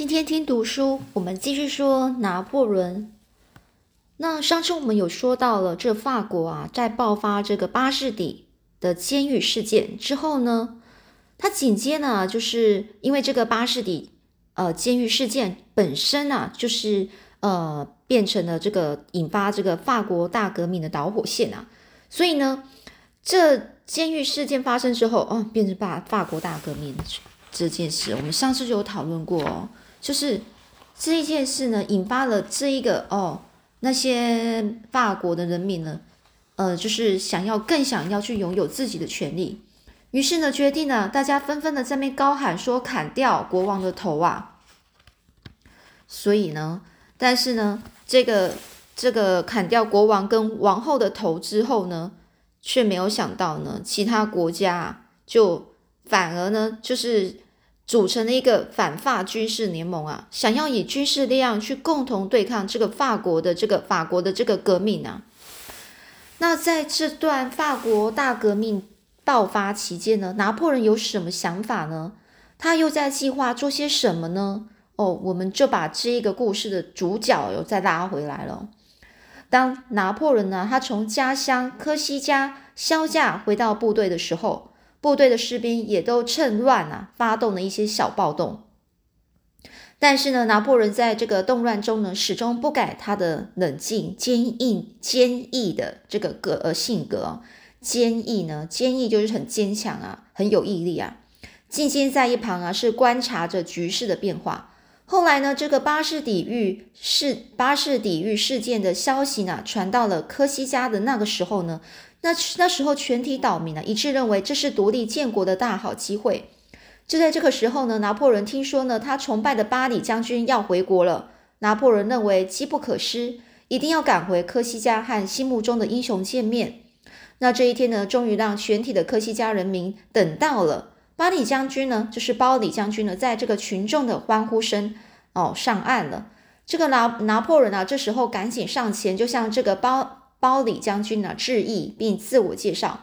今天听读书，我们继续说拿破仑。那上次我们有说到了，这法国啊，在爆发这个巴士底的监狱事件之后呢，他紧接呢，就是因为这个巴士底呃监狱事件本身啊，就是呃变成了这个引发这个法国大革命的导火线啊，所以呢，这监狱事件发生之后，哦，变成法法国大革命这件事，我们上次就有讨论过哦。就是这一件事呢，引发了这一个哦，那些法国的人民呢，呃，就是想要更想要去拥有自己的权利，于是呢，决定呢，大家纷纷的在那高喊说砍掉国王的头啊。所以呢，但是呢，这个这个砍掉国王跟王后的头之后呢，却没有想到呢，其他国家就反而呢，就是。组成了一个反法军事联盟啊，想要以军事力量去共同对抗这个法国的这个法国的这个革命啊。那在这段法国大革命爆发期间呢，拿破仑有什么想法呢？他又在计划做些什么呢？哦，我们就把这一个故事的主角又再拉回来了。当拿破仑呢，他从家乡科西嘉销假回到部队的时候。部队的士兵也都趁乱啊，发动了一些小暴动。但是呢，拿破仑在这个动乱中呢，始终不改他的冷静、坚硬、坚毅的这个个呃性格。坚毅呢，坚毅就是很坚强啊，很有毅力啊。静静在一旁啊，是观察着局势的变化。后来呢，这个巴士底狱事巴士底狱事件的消息呢，传到了科西嘉的那个时候呢。那那时候，全体岛民呢一致认为这是独立建国的大好机会。就在这个时候呢，拿破仑听说呢，他崇拜的巴里将军要回国了。拿破仑认为机不可失，一定要赶回科西嘉和心目中的英雄见面。那这一天呢，终于让全体的科西嘉人民等到了。巴里将军呢，就是包里将军呢，在这个群众的欢呼声哦上岸了。这个拿拿破仑啊，这时候赶紧上前，就像这个包。包里将军呢致意并自我介绍，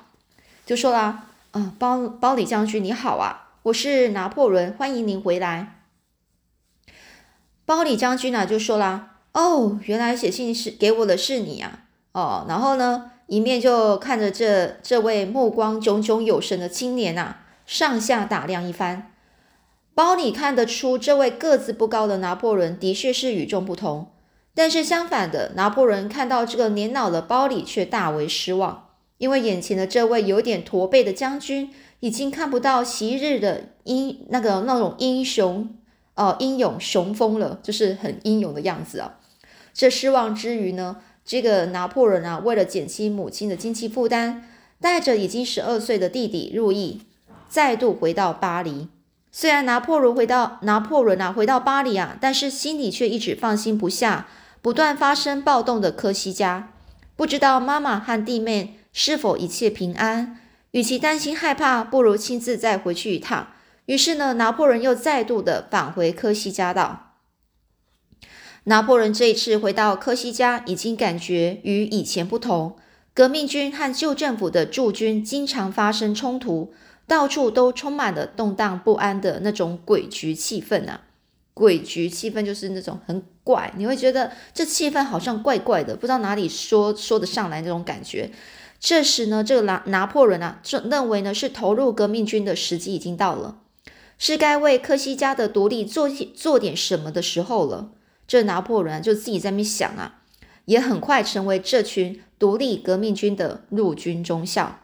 就说啦：“啊，包包里将军你好啊，我是拿破仑，欢迎您回来。”包里将军呢就说啦：“哦，原来写信是给我的是你啊，哦，然后呢，一面就看着这这位目光炯炯有神的青年呐，上下打量一番。包里看得出，这位个子不高的拿破仑的确是与众不同。”但是相反的，拿破仑看到这个年老的包里却大为失望，因为眼前的这位有点驼背的将军已经看不到昔日的英那个那种英雄哦英勇雄风了，就是很英勇的样子啊。这失望之余呢，这个拿破仑啊，为了减轻母亲的经济负担，带着已经十二岁的弟弟入役，再度回到巴黎。虽然拿破仑回到拿破仑啊回到巴黎啊，但是心里却一直放心不下。不断发生暴动的科西嘉，不知道妈妈和弟妹是否一切平安。与其担心害怕，不如亲自再回去一趟。于是呢，拿破仑又再度的返回科西嘉岛。拿破仑这一次回到科西嘉，已经感觉与以前不同。革命军和旧政府的驻军经常发生冲突，到处都充满了动荡不安的那种诡谲气氛啊！诡谲气氛就是那种很。怪，你会觉得这气氛好像怪怪的，不知道哪里说说得上来那种感觉。这时呢，这个拿拿破仑啊，就认为呢是投入革命军的时机已经到了，是该为科西嘉的独立做做点什么的时候了。这拿破仑就自己在那边想啊，也很快成为这群独立革命军的陆军中校。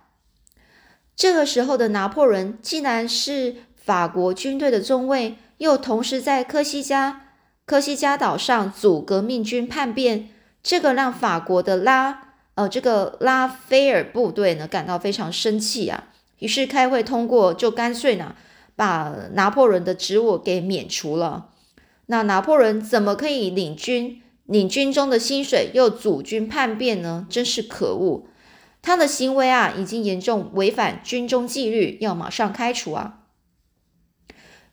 这个时候的拿破仑，既然是法国军队的中尉，又同时在科西嘉。科西嘉岛上阻革命军叛变，这个让法国的拉呃这个拉斐尔部队呢感到非常生气啊。于是开会通过，就干脆呢把拿破仑的职务给免除了。那拿破仑怎么可以领军领军中的薪水又阻军叛变呢？真是可恶！他的行为啊已经严重违反军中纪律，要马上开除啊！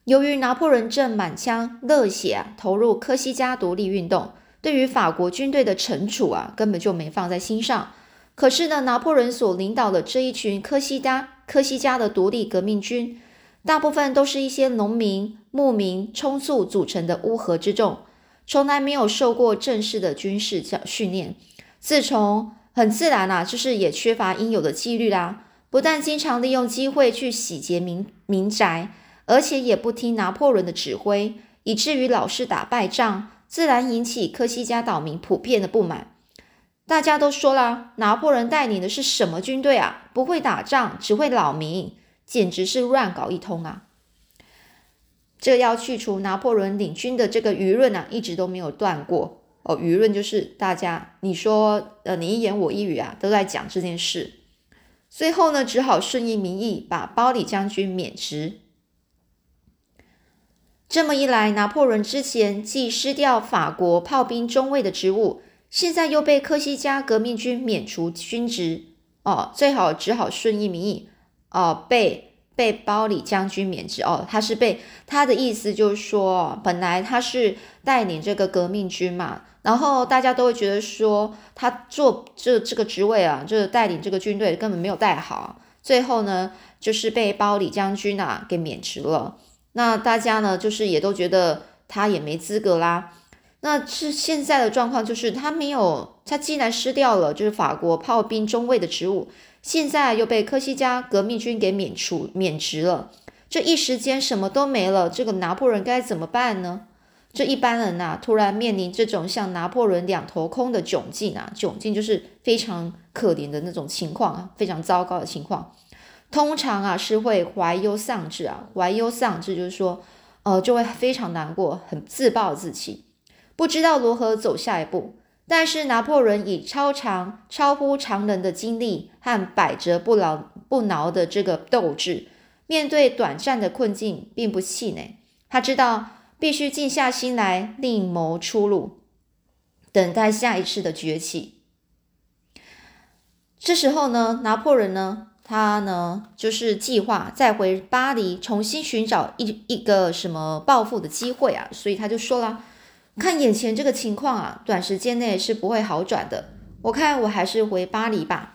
由于拿破仑正满腔热血投入科西嘉独立运动，对于法国军队的惩处啊根本就没放在心上。可是呢，拿破仑所领导的这一群科西嘉科西嘉的独立革命军，大部分都是一些农民、牧民充簇组成的乌合之众，从来没有受过正式的军事教训练，自从很自然啦，就是也缺乏应有的纪律啦。不但经常利用机会去洗劫民民宅，而且也不听拿破仑的指挥，以至于老是打败仗，自然引起科西嘉岛民普遍的不满。大家都说了，拿破仑带领的是什么军队啊？不会打仗，只会扰民，简直是乱搞一通啊！这要去除拿破仑领军的这个舆论啊，一直都没有断过哦。舆论就是大家你说呃你一言我一语啊，都在讲这件事。最后呢，只好顺应民意，把包里将军免职。这么一来，拿破仑之前既失掉法国炮兵中尉的职务。现在又被科西嘉革命军免除军职哦，最好只好顺应民意哦，被被包里将军免职哦。他是被他的意思就是说，本来他是带领这个革命军嘛，然后大家都会觉得说他做这这个职位啊，就是带领这个军队根本没有带好，最后呢就是被包里将军啊给免职了。那大家呢就是也都觉得他也没资格啦。那是现在的状况，就是他没有，他既然失掉了就是法国炮兵中尉的职务，现在又被科西嘉革命军给免除免职了，这一时间什么都没了，这个拿破仑该怎么办呢？这一般人呐，突然面临这种像拿破仑两头空的窘境啊，窘境就是非常可怜的那种情况啊，非常糟糕的情况，通常啊是会怀忧丧志啊，怀忧丧志就是说，呃，就会非常难过，很自暴自弃。不知道如何走下一步，但是拿破仑以超常、超乎常人的精力和百折不挠、不挠的这个斗志，面对短暂的困境，并不气馁。他知道必须静下心来，另谋出路，等待下一次的崛起。这时候呢，拿破仑呢，他呢，就是计划再回巴黎，重新寻找一一个什么报复的机会啊，所以他就说了。看眼前这个情况啊，短时间内是不会好转的。我看我还是回巴黎吧。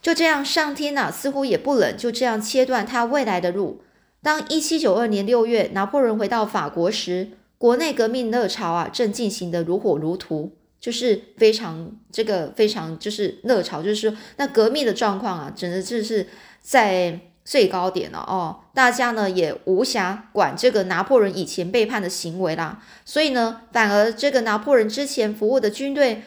就这样，上天呐，似乎也不冷，就这样切断他未来的路。当一七九二年六月，拿破仑回到法国时，国内革命热潮啊，正进行的如火如荼，就是非常这个非常就是热潮，就是说那革命的状况啊，真的就是在。最高点了哦，大家呢也无暇管这个拿破仑以前背叛的行为啦，所以呢，反而这个拿破仑之前服务的军队，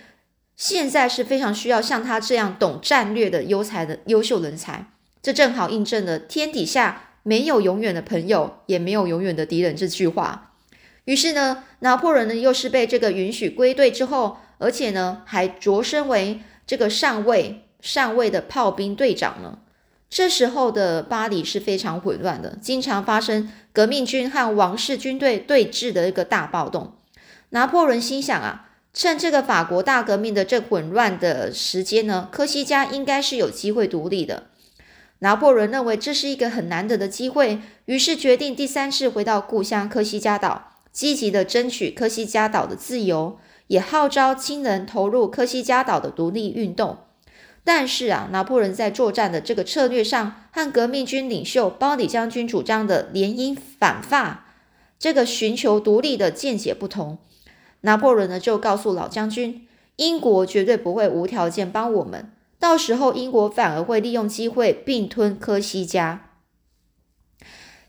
现在是非常需要像他这样懂战略的优才的优秀人才。这正好印证了“天底下没有永远的朋友，也没有永远的敌人”这句话。于是呢，拿破仑呢又是被这个允许归队之后，而且呢还擢升为这个上尉上尉的炮兵队长呢。这时候的巴黎是非常混乱的，经常发生革命军和王室军队对峙的一个大暴动。拿破仑心想啊，趁这个法国大革命的这混乱的时间呢，科西嘉应该是有机会独立的。拿破仑认为这是一个很难得的机会，于是决定第三次回到故乡科西嘉岛，积极的争取科西嘉岛的自由，也号召亲人投入科西嘉岛的独立运动。但是啊，拿破仑在作战的这个策略上，和革命军领袖包里将军主张的联姻反法，这个寻求独立的见解不同。拿破仑呢，就告诉老将军，英国绝对不会无条件帮我们，到时候英国反而会利用机会并吞科西嘉。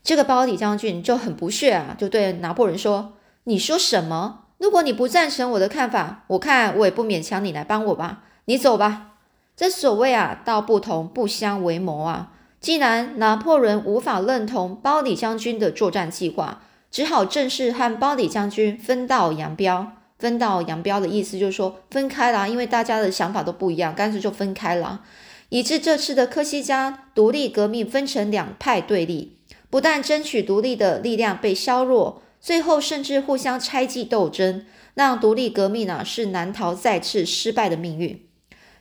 这个包里将军就很不屑啊，就对拿破仑说：“你说什么？如果你不赞成我的看法，我看我也不勉强你来帮我吧，你走吧。”这所谓啊，道不同不相为谋啊！既然拿破仑无法认同包里将军的作战计划，只好正式和包里将军分道扬镳。分道扬镳的意思就是说分开了，因为大家的想法都不一样，干脆就分开了，以致这次的科西嘉独立革命分成两派对立，不但争取独立的力量被削弱，最后甚至互相猜忌斗争，让独立革命啊是难逃再次失败的命运。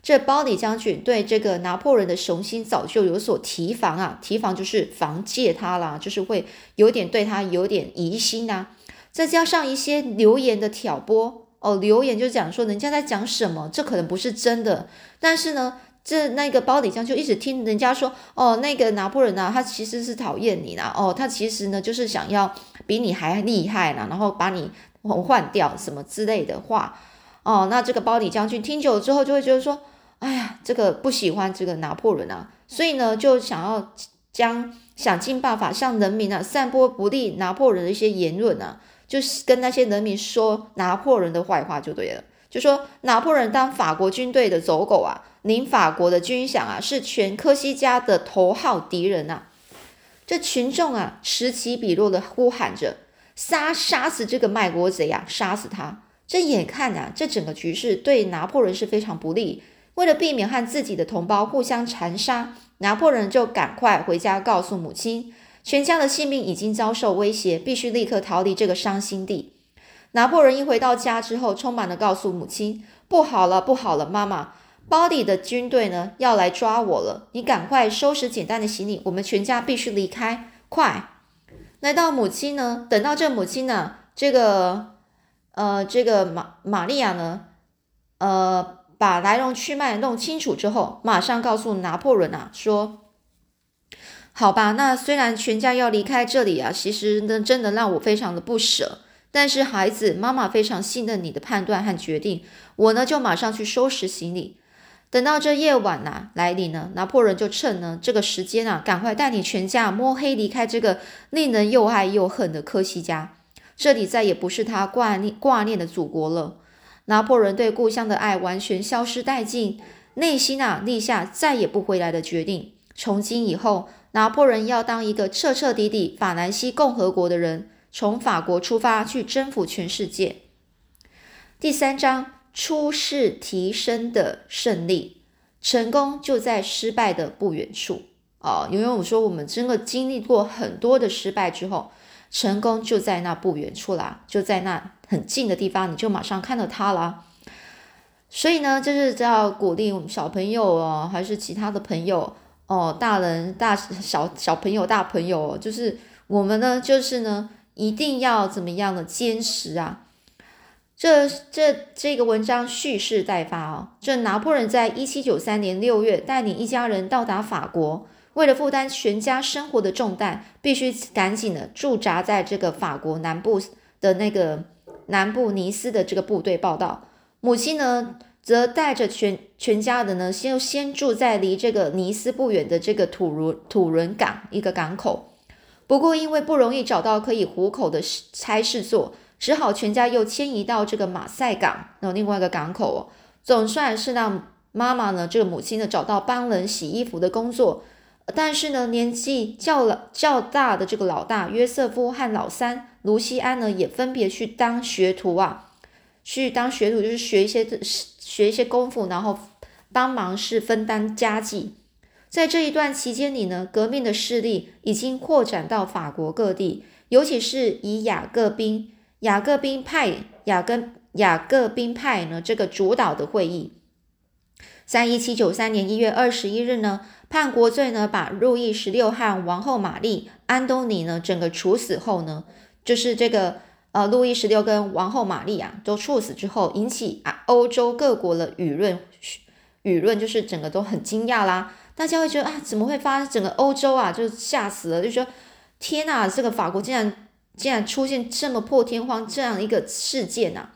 这包里将军对这个拿破仑的雄心早就有所提防啊，提防就是防戒他啦，就是会有点对他有点疑心呐。再加上一些流言的挑拨哦，流言就讲说人家在讲什么，这可能不是真的。但是呢，这那个包里将就一直听人家说哦，那个拿破仑啊，他其实是讨厌你啦，哦，他其实呢就是想要比你还厉害呢，然后把你换掉什么之类的话，哦，那这个包底将军听久了之后就会觉得说，哎呀，这个不喜欢这个拿破仑啊，所以呢，就想要将想尽办法向人民啊散播不利拿破仑的一些言论啊，就是跟那些人民说拿破仑的坏话就对了。就说拿破仑当法国军队的走狗啊，您法国的军饷啊，是全科西嘉的头号敌人呐。这群众啊，此起彼落的呼喊着：“杀杀死这个卖国贼啊，杀死他！”这眼看啊，这整个局势对拿破仑是非常不利。为了避免和自己的同胞互相残杀，拿破仑就赶快回家告诉母亲，全家的性命已经遭受威胁，必须立刻逃离这个伤心地。拿破仑一回到家之后，充满了告诉母亲：“不好了，不好了，妈妈，包里的军队呢要来抓我了！你赶快收拾简单的行李，我们全家必须离开，快！”来到母亲呢，等到这母亲呢，这个呃，这个玛玛利亚呢，呃，把来龙去脉弄清楚之后，马上告诉拿破仑啊，说：“好吧，那虽然全家要离开这里啊，其实呢，真的让我非常的不舍。”但是孩子，妈妈非常信任你的判断和决定。我呢，就马上去收拾行李。等到这夜晚呐来临呢，拿破仑就趁呢这个时间啊，赶快带你全家摸黑离开这个令人又爱又恨的科西嘉。这里再也不是他挂念挂念的祖国了。拿破仑对故乡的爱完全消失殆尽，内心啊立下再也不回来的决定。从今以后，拿破仑要当一个彻彻底底法兰西共和国的人。从法国出发去征服全世界。第三章出世提升的胜利，成功就在失败的不远处哦。因为我说我们真的经历过很多的失败之后，成功就在那不远处啦，就在那很近的地方，你就马上看到它了。所以呢，就是要鼓励我们小朋友哦，还是其他的朋友哦，大人、大小小朋友、大朋友，就是我们呢，就是呢。一定要怎么样的坚持啊？这这这个文章蓄势待发哦。这拿破仑在一七九三年六月带领一家人到达法国，为了负担全家生活的重担，必须赶紧的驻扎在这个法国南部的那个南部尼斯的这个部队报道。母亲呢，则带着全全家人呢，先先住在离这个尼斯不远的这个土伦土伦港一个港口。不过，因为不容易找到可以糊口的差事做，只好全家又迁移到这个马赛港，然后另外一个港口哦。总算是让妈妈呢，这个母亲呢，找到帮人洗衣服的工作。但是呢，年纪较老较大的这个老大约瑟夫和老三卢西安呢，也分别去当学徒啊，去当学徒就是学一些学一些功夫，然后帮忙是分担家计。在这一段期间里呢，革命的势力已经扩展到法国各地，尤其是以雅各宾、雅各宾派、雅各雅各宾派呢这个主导的会议，在一七九三年一月二十一日呢，叛国罪呢，把路易十六和王后玛丽、安东尼呢整个处死后呢，就是这个呃，路易十六跟王后玛丽啊都处死之后，引起啊欧洲各国的舆论舆论就是整个都很惊讶啦。大家会觉得啊，怎么会发生？整个欧洲啊，就吓死了，就说天呐，这个法国竟然竟然出现这么破天荒这样一个事件呐！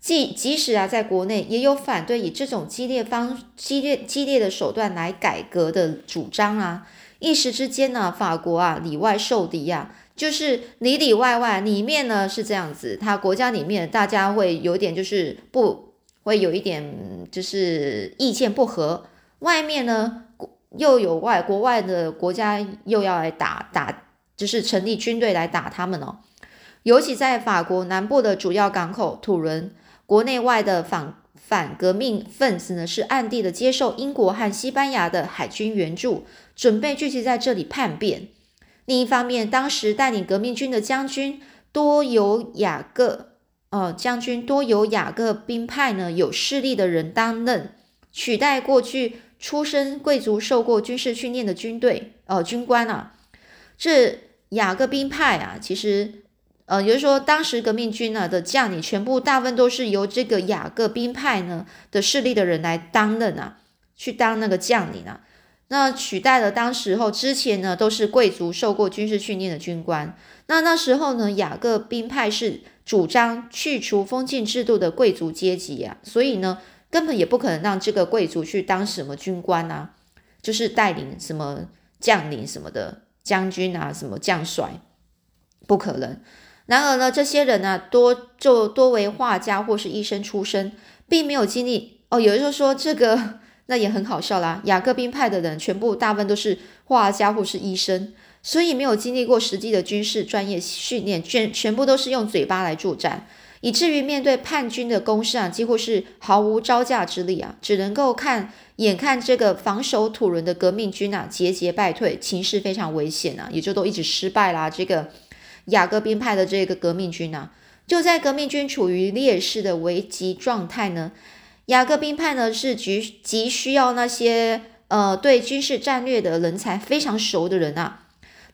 即即使啊，在国内也有反对以这种激烈方激烈激烈的手段来改革的主张啊。一时之间呢，法国啊里外受敌呀，就是里里外外里面呢是这样子，他国家里面大家会有点就是不会有一点就是意见不合，外面呢。又有外国外的国家又要来打打，就是成立军队来打他们哦。尤其在法国南部的主要港口土伦，国内外的反反革命分子呢是暗地的接受英国和西班牙的海军援助，准备聚集在这里叛变。另一方面，当时带领革命军的将军多由雅各，呃，将军多由雅各兵派呢有势力的人担任，取代过去。出身贵族、受过军事训练的军队，呃，军官啊，这雅各宾派啊，其实，呃，也就是说，当时革命军呢的将领，全部大部分都是由这个雅各宾派呢的势力的人来担任啊，去当那个将领啊，那取代了当时候之前呢都是贵族受过军事训练的军官，那那时候呢，雅各宾派是主张去除封建制度的贵族阶级啊，所以呢，根本也不可能让这个贵族去当什么军官啊，就是带领什么将领什么的将军啊，什么将帅，不可能。然而呢，这些人呢，多就多为画家或是医生出身，并没有经历哦。有人就说这个，那也很好笑啦。雅各宾派的人全部大部分都是画家或是医生。所以没有经历过实际的军事专业训练，全全部都是用嘴巴来作战，以至于面对叛军的攻势啊，几乎是毫无招架之力啊，只能够看眼看这个防守土伦的革命军啊节节败退，情势非常危险啊，也就都一直失败啦。这个雅各宾派的这个革命军啊，就在革命军处于劣势的危急状态呢，雅各宾派呢是急急需要那些呃对军事战略的人才非常熟的人啊。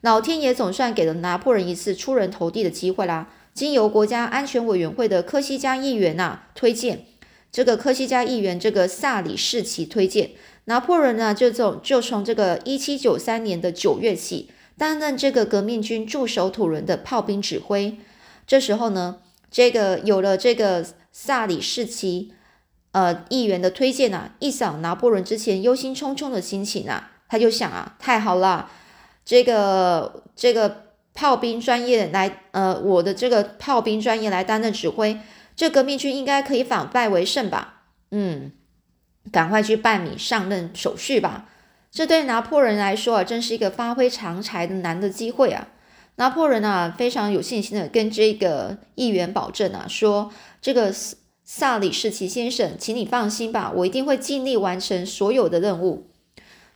老天爷总算给了拿破仑一次出人头地的机会啦！经由国家安全委员会的科西嘉议员呐推荐，这个科西嘉议员这个萨里士奇推荐拿破仑呢，就从就从这个一七九三年的九月起担任这个革命军驻守土伦的炮兵指挥。这时候呢，这个有了这个萨里士奇呃议员的推荐啊，一扫拿破仑之前忧心忡忡的心情啊，他就想啊，太好了。这个这个炮兵专业来，呃，我的这个炮兵专业来担任指挥，这革命军应该可以反败为胜吧？嗯，赶快去办理上任手续吧。这对拿破仑来说啊，真是一个发挥长才的难得机会啊！拿破仑啊，非常有信心的跟这个议员保证啊，说这个萨里士奇先生，请你放心吧，我一定会尽力完成所有的任务。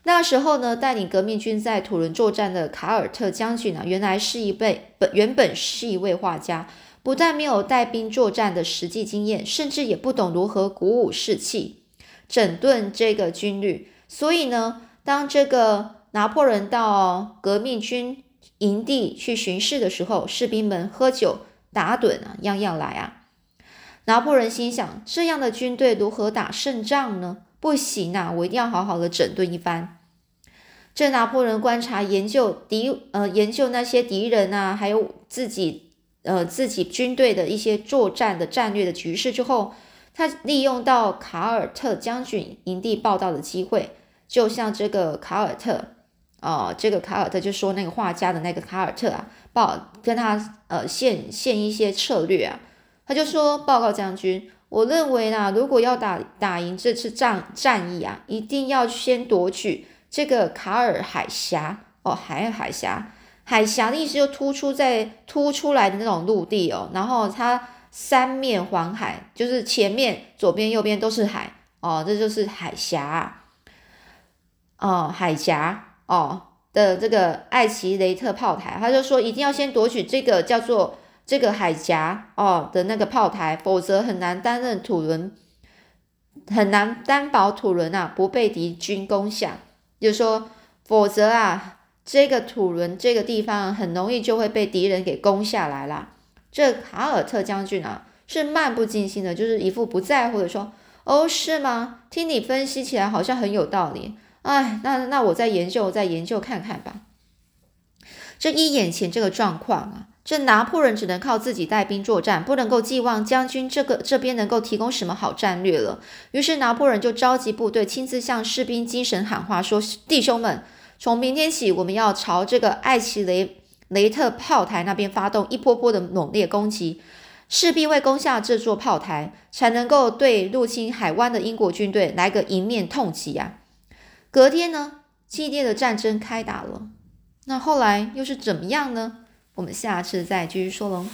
那时候呢，带领革命军在土伦作战的卡尔特将军啊，原来是一位本原本是一位画家，不但没有带兵作战的实际经验，甚至也不懂如何鼓舞士气、整顿这个军旅。所以呢，当这个拿破仑到革命军营地去巡视的时候，士兵们喝酒打盹啊，样样来啊。拿破仑心想：这样的军队如何打胜仗呢？不行啊！我一定要好好的整顿一番。这拿破仑观察研究敌呃研究那些敌人啊，还有自己呃自己军队的一些作战的战略的局势之后，他利用到卡尔特将军营地报道的机会，就像这个卡尔特啊，这个卡尔特就说那个画家的那个卡尔特啊，报跟他呃献献一些策略啊，他就说报告将军。我认为呢，如果要打打赢这次战战役啊，一定要先夺取这个卡尔海峡哦，海尔海峡，海峡的意思就突出在突出来的那种陆地哦，然后它三面环海，就是前面、左边、右边都是海哦，这就是海峡哦，海峡哦的这个艾奇雷特炮台，他就说一定要先夺取这个叫做。这个海峡哦的那个炮台，否则很难担任土伦，很难担保土伦啊不被敌军攻下。就说，否则啊，这个土伦这个地方很容易就会被敌人给攻下来啦。这卡尔特将军啊，是漫不经心的，就是一副不在乎的说：“哦，是吗？听你分析起来好像很有道理。哎，那那我再研究，再研究看看吧。”这一眼前这个状况啊。这拿破仑只能靠自己带兵作战，不能够寄望将军这个这边能够提供什么好战略了。于是拿破仑就召集部队，亲自向士兵精神喊话，说：“弟兄们，从明天起，我们要朝这个艾奇雷雷特炮台那边发动一波波的猛烈攻击，势必会攻下这座炮台，才能够对入侵海湾的英国军队来个迎面痛击啊！”隔天呢，激烈的战争开打了。那后来又是怎么样呢？我们下次再继续说喽。